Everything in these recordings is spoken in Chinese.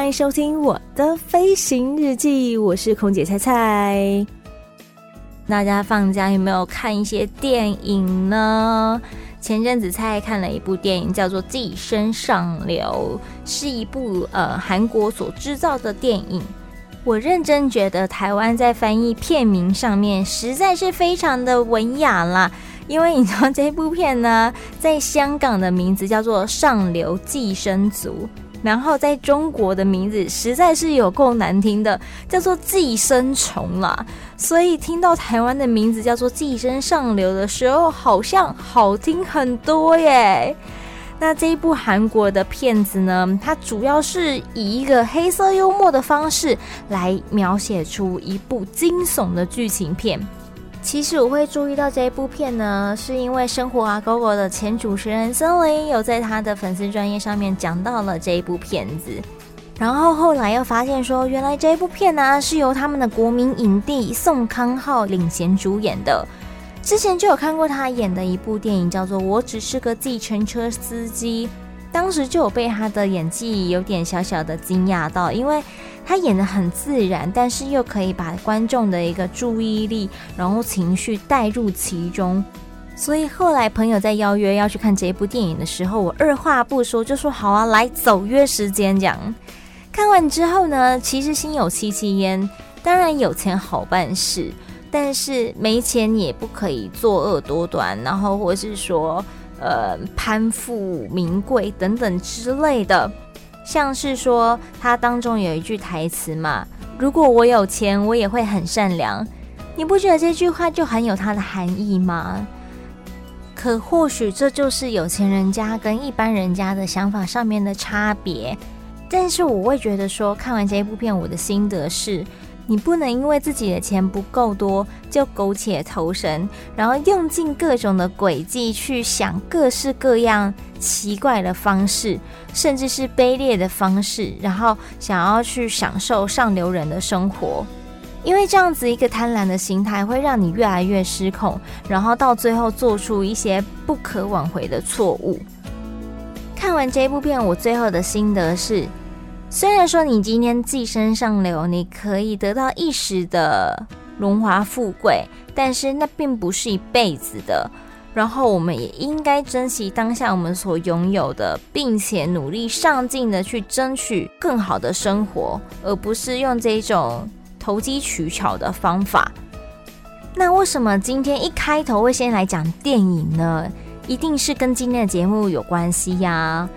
欢迎收听我的飞行日记，我是空姐菜菜。大家放假有没有看一些电影呢？前阵子菜看了一部电影，叫做《寄生上流》，是一部呃韩国所制造的电影。我认真觉得台湾在翻译片名上面实在是非常的文雅啦，因为你知道这部片呢，在香港的名字叫做《上流寄生族》。然后在中国的名字实在是有够难听的，叫做寄生虫啦。所以听到台湾的名字叫做寄生上流的时候，好像好听很多耶。那这一部韩国的片子呢，它主要是以一个黑色幽默的方式来描写出一部惊悚的剧情片。其实我会注意到这一部片呢，是因为生活啊狗狗的前主持人森林有在他的粉丝专业上面讲到了这一部片子，然后后来又发现说，原来这一部片呢、是由他们的国民影帝宋康昊领衔主演的。之前就有看过他演的一部电影，叫做《我只是个计程车司机》，当时就有被他的演技有点小小的惊讶到，因为。他演得很自然，但是又可以把观众的一个注意力，然后情绪带入其中。所以后来朋友在邀约要去看这部电影的时候，我二话不说就说好啊，来走约时间这样。看完之后呢，其实心有戚戚焉。当然有钱好办事，但是没钱也不可以作恶多端，然后或是说呃攀附名贵等等之类的。像是说，他当中有一句台词嘛，如果我有钱，我也会很善良。你不觉得这句话就很有它的含义吗？可或许这就是有钱人家跟一般人家的想法上面的差别。但是我会觉得说，看完这一部片，我的心得是。你不能因为自己的钱不够多就苟且偷生，然后用尽各种的诡计去想各式各样奇怪的方式，甚至是卑劣的方式，然后想要去享受上流人的生活。因为这样子一个贪婪的心态会让你越来越失控，然后到最后做出一些不可挽回的错误。看完这部片，我最后的心得是。虽然说你今天寄生上流，你可以得到一时的荣华富贵，但是那并不是一辈子的。然后我们也应该珍惜当下我们所拥有的，并且努力上进的去争取更好的生活，而不是用这种投机取巧的方法。那为什么今天一开头会先来讲电影呢？一定是跟今天的节目有关系呀。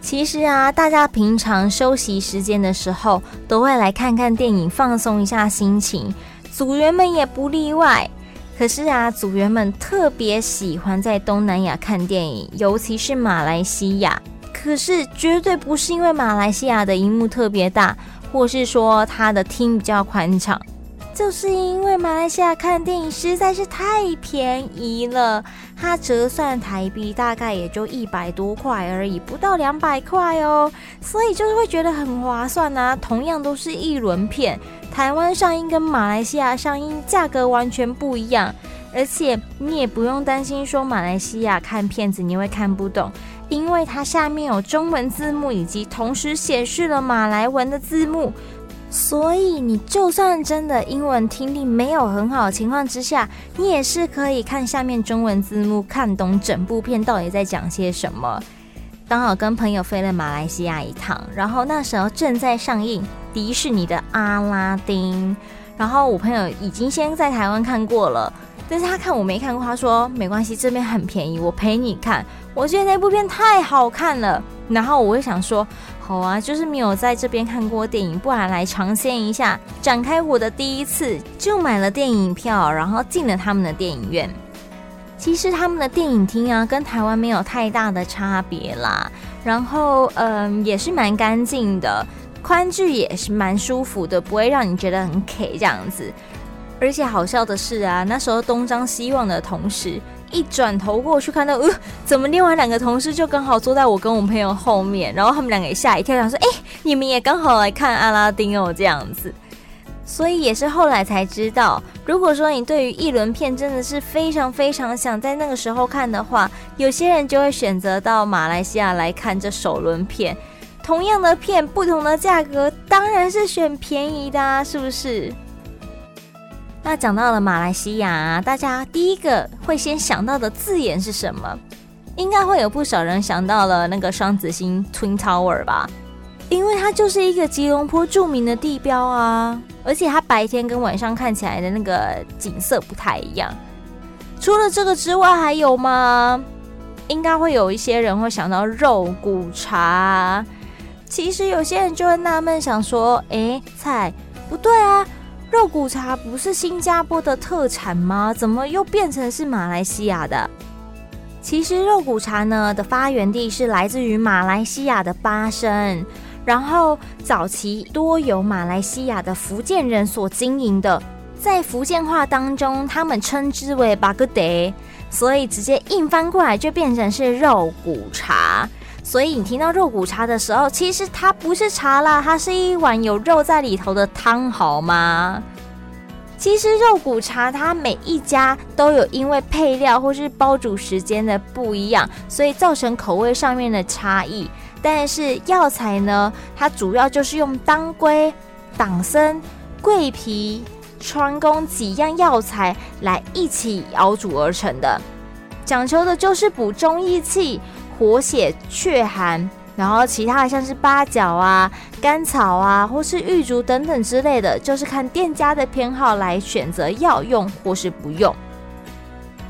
其实啊，大家平常休息时间的时候，都会来看看电影，放松一下心情。组员们也不例外。可是啊，组员们特别喜欢在东南亚看电影，尤其是马来西亚。可是绝对不是因为马来西亚的荧幕特别大，或是说它的厅比较宽敞。就是因为马来西亚看电影实在是太便宜了，它折算台币大概也就一百多块而已，不到两百块哦，所以就是会觉得很划算啊。同样都是一轮片，台湾上映跟马来西亚上映价格完全不一样，而且你也不用担心说马来西亚看片子你会看不懂，因为它下面有中文字幕，以及同时显示了马来文的字幕。所以你就算真的英文听力没有很好的情况之下，你也是可以看下面中文字幕，看懂整部片到底在讲些什么。刚好跟朋友飞了马来西亚一趟，然后那时候正在上映迪士尼的阿拉丁，然后我朋友已经先在台湾看过了，但是他看我没看过，他说没关系，这边很便宜，我陪你看。我觉得那部片太好看了，然后我就想说。好啊，就是没有在这边看过电影，不然来尝鲜一下，展开我的第一次，就买了电影票，然后进了他们的电影院。其实他们的电影厅啊，跟台湾没有太大的差别啦。然后，嗯，也是蛮干净的，宽距也是蛮舒服的，不会让你觉得很 K 这样子。而且好笑的是啊，那时候东张西望的同时，一转头过去看到，呃，怎么另外两个同事就刚好坐在我跟我朋友后面，然后他们两个也吓一跳，想说，哎，你们也刚好来看阿拉丁哦，这样子。所以也是后来才知道，如果说你对于一轮片真的是非常非常想在那个时候看的话，有些人就会选择到马来西亚来看这首轮片。同样的片，不同的价格，当然是选便宜的啊，是不是？那讲到了马来西亚，大家第一个会先想到的字眼是什么？应该会有不少人想到了那个双子星 Twin Tower 吧。因为它就是一个吉隆坡著名的地标啊，而且它白天跟晚上看起来的那个景色不太一样。除了这个之外，还有吗？应该会有一些人会想到肉骨茶。其实有些人就会纳闷，想说：哎，菜不对啊，肉骨茶不是新加坡的特产吗？怎么又变成是马来西亚的？其实肉骨茶呢的发源地是来自于马来西亚的巴生。然后早期多由马来西亚的福建人所经营的，在福建话当中，他们称之为巴格德，所以直接硬翻过来就变成是肉骨茶。所以你听到肉骨茶的时候，其实它不是茶啦，它是一碗有肉在里头的汤，好吗？其实肉骨茶它每一家都有因为配料或是煲煮时间的不一样，所以造成口味上面的差异。但是药材呢，它主要就是用当归、党参、桂皮、川芎几样药材来一起熬煮而成的，讲求的就是补中益气、活血祛寒。然后其他的像是八角啊、甘草啊，或是玉竹等等之类的，就是看店家的偏好来选择要用或是不用。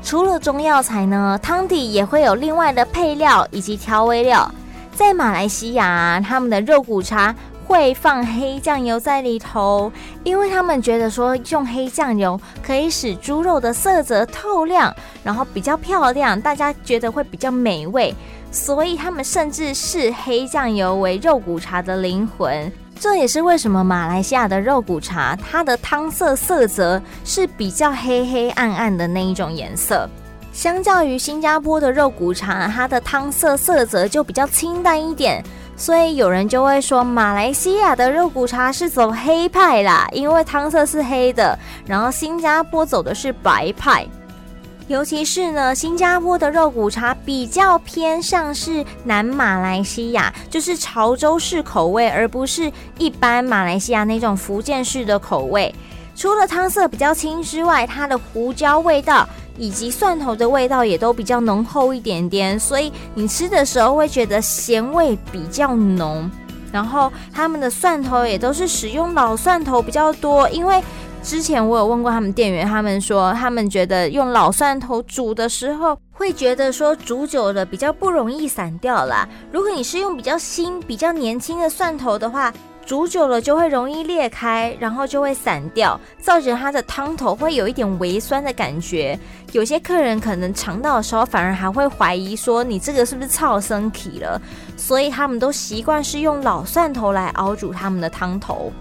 除了中药材呢，汤底也会有另外的配料以及调味料。在马来西亚，他们的肉骨茶会放黑酱油在里头，因为他们觉得说用黑酱油可以使猪肉的色泽透亮，然后比较漂亮，大家觉得会比较美味，所以他们甚至视黑酱油为肉骨茶的灵魂。这也是为什么马来西亚的肉骨茶，它的汤色色泽是比较黑黑暗暗的那一种颜色。相较于新加坡的肉骨茶，它的汤色色泽就比较清淡一点，所以有人就会说马来西亚的肉骨茶是走黑派啦，因为汤色是黑的，然后新加坡走的是白派。尤其是呢，新加坡的肉骨茶比较偏向是南马来西亚，就是潮州式口味，而不是一般马来西亚那种福建式的口味。除了汤色比较清之外，它的胡椒味道以及蒜头的味道也都比较浓厚一点点，所以你吃的时候会觉得咸味比较浓。然后他们的蒜头也都是使用老蒜头比较多，因为之前我有问过他们店员，他们说他们觉得用老蒜头煮的时候，会觉得说煮久了比较不容易散掉啦。如果你是用比较新、比较年轻的蒜头的话，煮久了就会容易裂开，然后就会散掉，造成它的汤头会有一点微酸的感觉。有些客人可能尝到的时候，反而还会怀疑说你这个是不是臭酸起了？所以他们都习惯是用老蒜头来熬煮他们的汤头。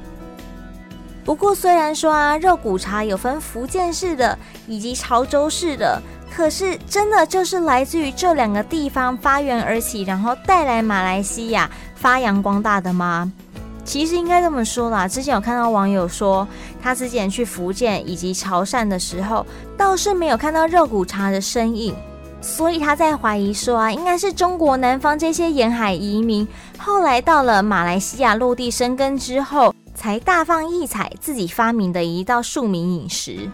不过虽然说啊，肉骨茶有分福建式的以及潮州式的，可是真的就是来自于这两个地方发源而起，然后带来马来西亚发扬光大的吗？其实应该这么说啦，之前有看到网友说，他之前去福建以及潮汕的时候，倒是没有看到肉骨茶的身影，所以他在怀疑说啊，应该是中国南方这些沿海移民，后来到了马来西亚落地生根之后，才大放异彩，自己发明的一道庶民饮食。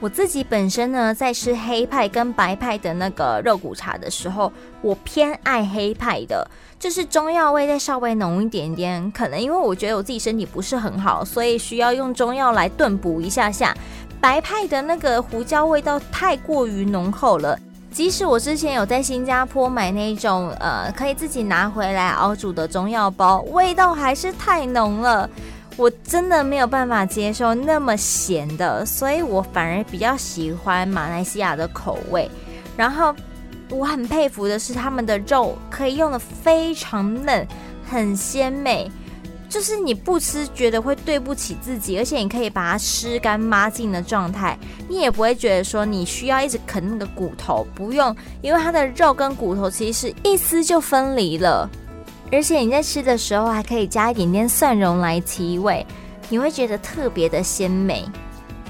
我自己本身呢，在吃黑派跟白派的那个肉骨茶的时候，我偏爱黑派的，就是中药味再稍微浓一点点。可能因为我觉得我自己身体不是很好，所以需要用中药来炖补一下下。白派的那个胡椒味道太过于浓厚了，即使我之前有在新加坡买那种呃可以自己拿回来熬煮的中药包，味道还是太浓了。我真的没有办法接受那么咸的，所以我反而比较喜欢马来西亚的口味。然后我很佩服的是，他们的肉可以用得非常嫩，很鲜美。就是你不吃觉得会对不起自己，而且你可以把它吃干抹净的状态，你也不会觉得说你需要一直啃那个骨头，不用，因为它的肉跟骨头其实是一撕就分离了，而且你在吃的时候还可以加一点点蒜蓉来提味，你会觉得特别的鲜美。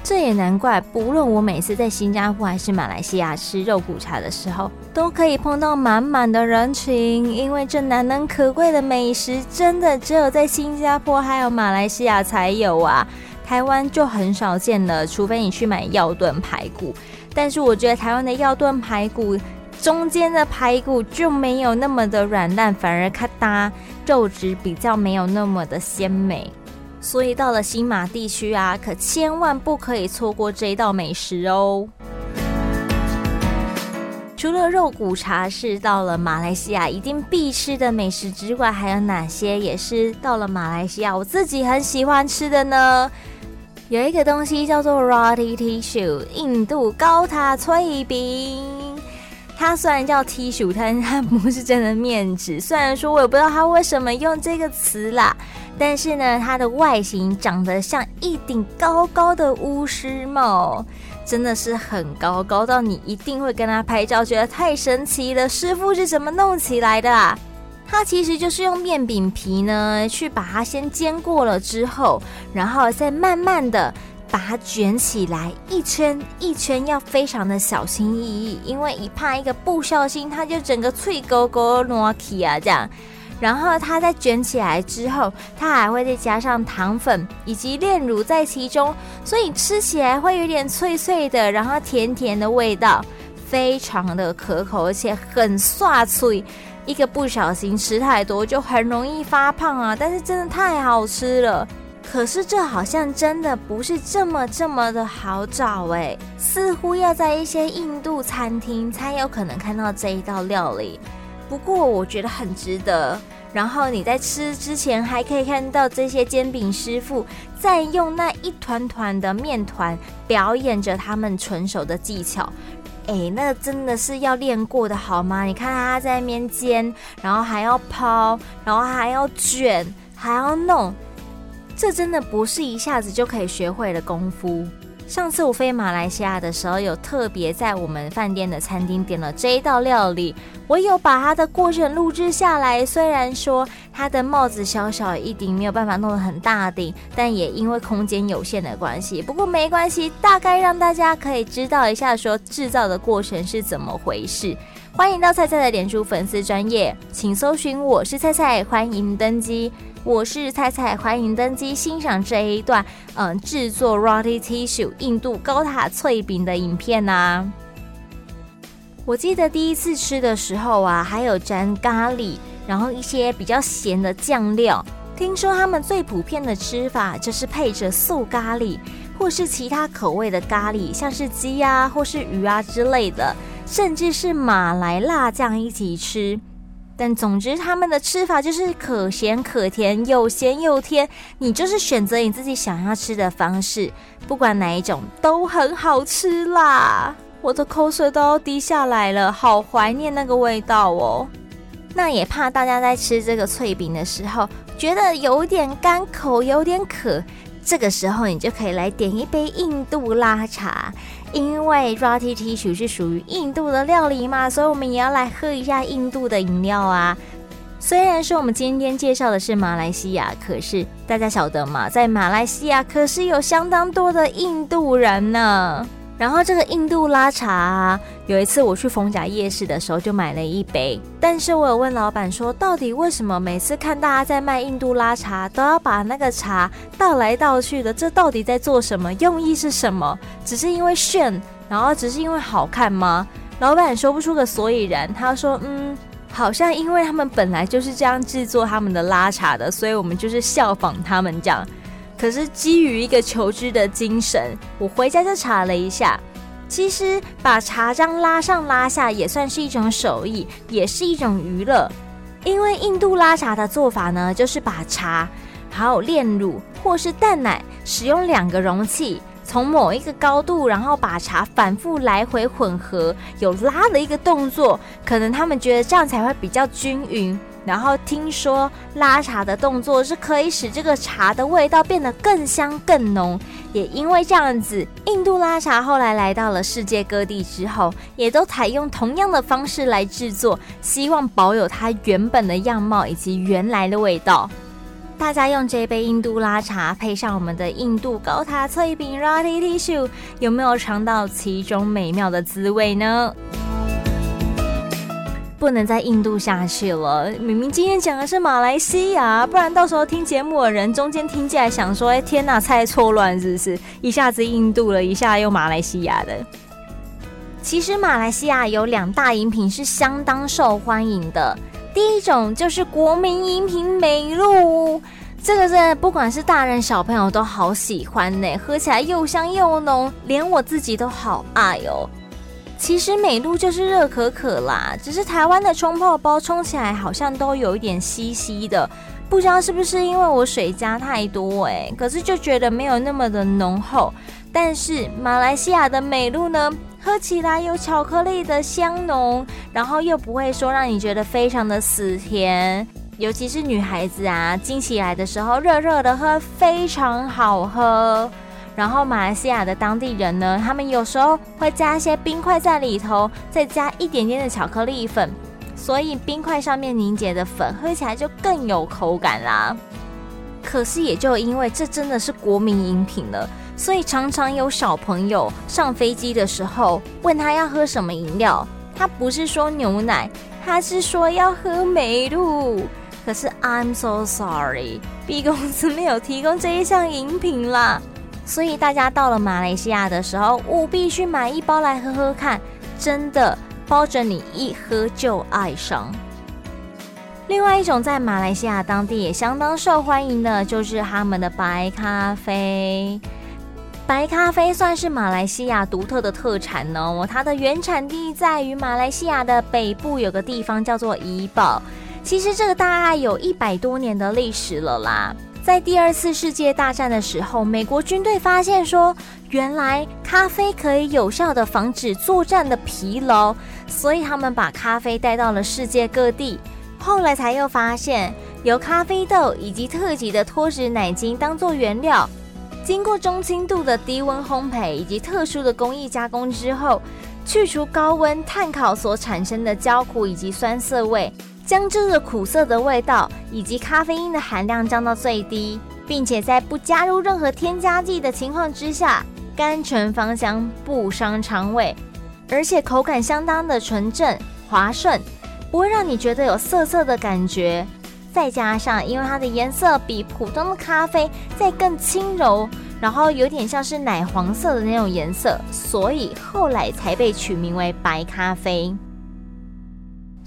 这也难怪，不论我每次在新加坡还是马来西亚吃肉骨茶的时候，都可以碰到满满的人群，因为这难能可贵的美食，真的只有在新加坡还有马来西亚才有啊，台湾就很少见了，除非你去买药炖排骨。但是我觉得台湾的药炖排骨中间的排骨就没有那么的软烂，反而咔嗒，肉质比较没有那么的鲜美。所以到了新马地区啊，可千万不可以错过这一道美食哦。除了肉骨茶是到了马来西亚一定必吃的美食之外，还有哪些也是到了马来西亚我自己很喜欢吃的呢？有一个东西叫做 Roti Tissue，印度高塔脆饼。它虽然叫 tissue，但它不是真的面纸。虽然说我也不知道它为什么用这个词啦。但是呢，它的外形长得像一顶高高的巫师帽，真的是很高，高到你一定会跟它拍照，觉得太神奇了。师傅是怎么弄起来的啊？它其实就是用面饼皮呢，去把它先煎过了之后，然后再慢慢的把它卷起来，一圈一圈，要非常的小心翼翼，因为一怕一个不小心，它就整个脆勾勾糯起啊这样。然后它再卷起来之后，它还会再加上糖粉以及炼乳在其中，所以吃起来会有点脆脆的，然后甜甜的味道，非常的可口，而且很刷脆。一个不小心吃太多就很容易发胖啊！但是真的太好吃了。可是这好像真的不是这么这么的好找诶，似乎要在一些印度餐厅才有可能看到这一道料理。不过我觉得很值得。然后你在吃之前还可以看到这些煎饼师傅在用那一团团的面团表演着他们纯熟的技巧。哎，那真的是要练过的好吗？你看他在那边煎，然后还要抛，然后还要卷，还要弄，这真的不是一下子就可以学会的功夫。上次我飞马来西亚的时候，有特别在我们饭店的餐厅点了这一道料理，我有把它的过程录制下来。虽然说它的帽子小小一顶，没有办法弄得很大顶，但也因为空间有限的关系。不过没关系，大概让大家可以知道一下说制造的过程是怎么回事。欢迎到菜菜的脸书粉丝专业，请搜寻我是菜菜，欢迎登机。我是菜菜，欢迎登机欣赏这一段嗯制作 Roti Tissue 印度高塔脆饼的影片呐、啊。我记得第一次吃的时候啊，还有沾咖喱，然后一些比较咸的酱料。听说他们最普遍的吃法就是配着素咖喱，或是其他口味的咖喱，像是鸡啊或是鱼啊之类的，甚至是马来辣酱一起吃。但总之，他们的吃法就是可咸可甜，有咸有甜，你就是选择你自己想要吃的方式，不管哪一种都很好吃啦！我的口水都要滴下来了，好怀念那个味道哦。那也怕大家在吃这个脆饼的时候，觉得有点干口，有点渴。这个时候，你就可以来点一杯印度拉茶，因为 Roti t i s s u 是属于印度的料理嘛，所以我们也要来喝一下印度的饮料啊。虽然说我们今天介绍的是马来西亚，可是大家晓得吗？在马来西亚可是有相当多的印度人呢。然后这个印度拉茶啊，有一次我去逢甲夜市的时候就买了一杯，但是我有问老板说，到底为什么每次看大家在卖印度拉茶都要把那个茶倒来倒去的？这到底在做什么？用意是什么？只是因为炫，然后只是因为好看吗？老板说不出个所以然。他说，嗯，好像因为他们本来就是这样制作他们的拉茶的，所以我们就是效仿他们这样。可是基于一个求知的精神，我回家就查了一下，其实把茶浆拉上拉下也算是一种手艺，也是一种娱乐。因为印度拉茶的做法呢，就是把茶还有炼乳或是淡奶，使用两个容器，从某一个高度，然后把茶反复来回混合，有拉的一个动作，可能他们觉得这样才会比较均匀。然后听说拉茶的动作是可以使这个茶的味道变得更香更浓，也因为这样子，印度拉茶后来来到了世界各地之后，也都采用同样的方式来制作，希望保有它原本的样貌以及原来的味道。大家用这杯印度拉茶配上我们的印度高塔脆饼 Roti Tissue，有没有尝到其中美妙的滋味呢？不能再印度下去了。明明今天讲的是马来西亚，不然到时候听节目的人中间听起来想说：“哎，天哪，猜错乱是不是？一下子印度了，一下又马来西亚的。”其实马来西亚有两大饮品是相当受欢迎的。第一种就是国民饮品美露，这个是不管是大人小朋友都好喜欢呢，喝起来又香又浓，连我自己都好爱哦。其实美露就是热可可啦，只是台湾的冲泡包冲起来好像都有一点稀稀的，不知道是不是因为我水加太多哎，可是就觉得没有那么的浓厚。但是马来西亚的美露呢，喝起来有巧克力的香浓，然后又不会说让你觉得非常的死甜，尤其是女孩子啊，经起来的时候热热的喝非常好喝。然后马来西亚的当地人呢，他们有时候会加一些冰块在里头，再加一点点的巧克力粉，所以冰块上面凝结的粉喝起来就更有口感啦。可是也就因为这真的是国民饮品了，所以常常有小朋友上飞机的时候问他要喝什么饮料，他不是说牛奶，他是说要喝美露。可是 I'm so sorry，B 公司没有提供这一项饮品啦。所以大家到了马来西亚的时候，务必去买一包来喝喝看，真的包准你一喝就爱上。另外一种在马来西亚当地也相当受欢迎的，就是他们的白咖啡。白咖啡算是马来西亚独特的特产哦，它的原产地在于马来西亚的北部，有个地方叫做怡保。其实这个大概有一百多年的历史了啦。在第二次世界大战的时候，美国军队发现说，原来咖啡可以有效地防止作战的疲劳，所以他们把咖啡带到了世界各地。后来才又发现，由咖啡豆以及特级的脱脂奶精当做原料，经过中轻度的低温烘焙以及特殊的工艺加工之后，去除高温碳烤所产生的焦苦以及酸涩味。将这个苦涩的味道以及咖啡因的含量降到最低，并且在不加入任何添加剂的情况之下，甘醇芳香，不伤肠胃，而且口感相当的纯正滑顺，不会让你觉得有涩涩的感觉。再加上因为它的颜色比普通的咖啡再更轻柔，然后有点像是奶黄色的那种颜色，所以后来才被取名为白咖啡。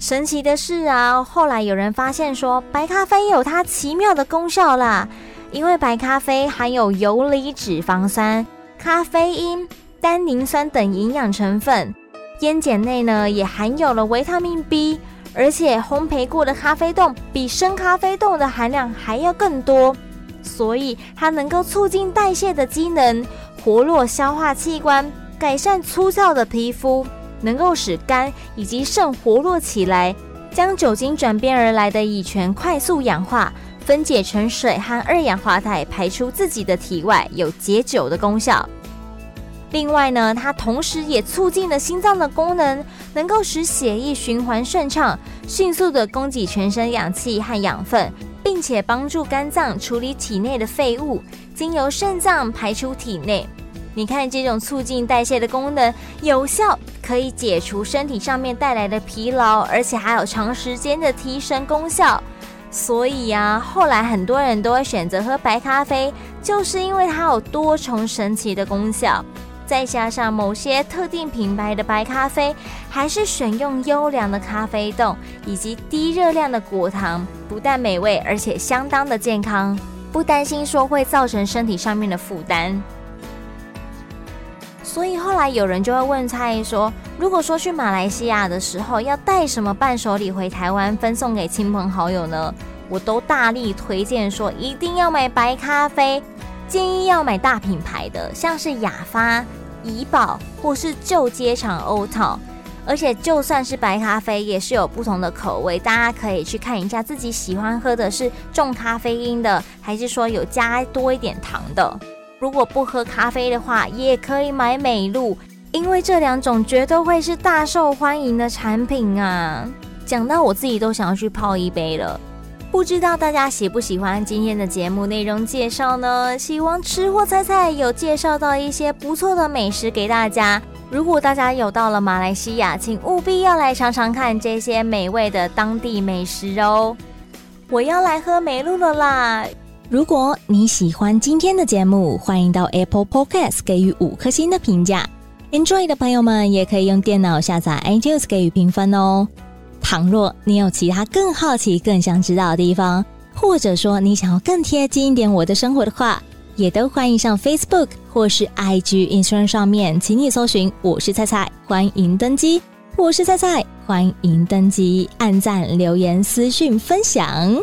神奇的是啊，后来有人发现说，白咖啡有它奇妙的功效啦。因为白咖啡含有游离脂肪酸、咖啡因、单宁酸等营养成分，烟碱内呢也含有了维他命 B，而且烘焙过的咖啡豆比生咖啡豆的含量还要更多，所以它能够促进代谢的机能，活络消化器官，改善粗糙的皮肤。能够使肝以及肾活络起来，将酒精转变而来的乙醛快速氧化，分解成水和二氧化碳排出自己的体外，有解酒的功效。另外呢，它同时也促进了心脏的功能，能够使血液循环顺畅，迅速的供给全身氧气和养分，并且帮助肝脏处理体内的废物，经由肾脏排出体内。你看，这种促进代谢的功能有效，可以解除身体上面带来的疲劳，而且还有长时间的提神功效。所以呀，后来很多人都会选择喝白咖啡，就是因为它有多重神奇的功效。再加上某些特定品牌的白咖啡，还是选用优良的咖啡豆以及低热量的果糖，不但美味，而且相当的健康，不担心说会造成身体上面的负担。所以后来有人就会问蔡依说：“如果说去马来西亚的时候要带什么伴手礼回台湾分送给亲朋好友呢？”我都大力推荐说一定要买白咖啡，建议要买大品牌的，像是雅发、怡宝或是旧街场欧套。而且就算是白咖啡，也是有不同的口味，大家可以去看一下自己喜欢喝的是重咖啡因的，还是说有加多一点糖的。如果不喝咖啡的话，也可以买美露，因为这两种绝对会是大受欢迎的产品啊！讲到我自己都想要去泡一杯了。不知道大家喜不喜欢今天的节目内容介绍呢？希望吃货菜菜有介绍到一些不错的美食给大家。如果大家有到了马来西亚，请务必要来尝尝看这些美味的当地美食哦！我要来喝美露了啦！如果你喜欢今天的节目，欢迎到 Apple Podcast 给予五颗星的评价。Enjoy 的朋友们也可以用电脑下载 iTunes 给予评分哦。倘若你有其他更好奇、更想知道的地方，或者说你想要更贴近一点我的生活的话，也都欢迎上 Facebook 或是 IG Instagram 上面，请你搜寻“我是菜菜”，欢迎登机。我是菜菜，欢迎登机，按赞、留言、私讯、分享。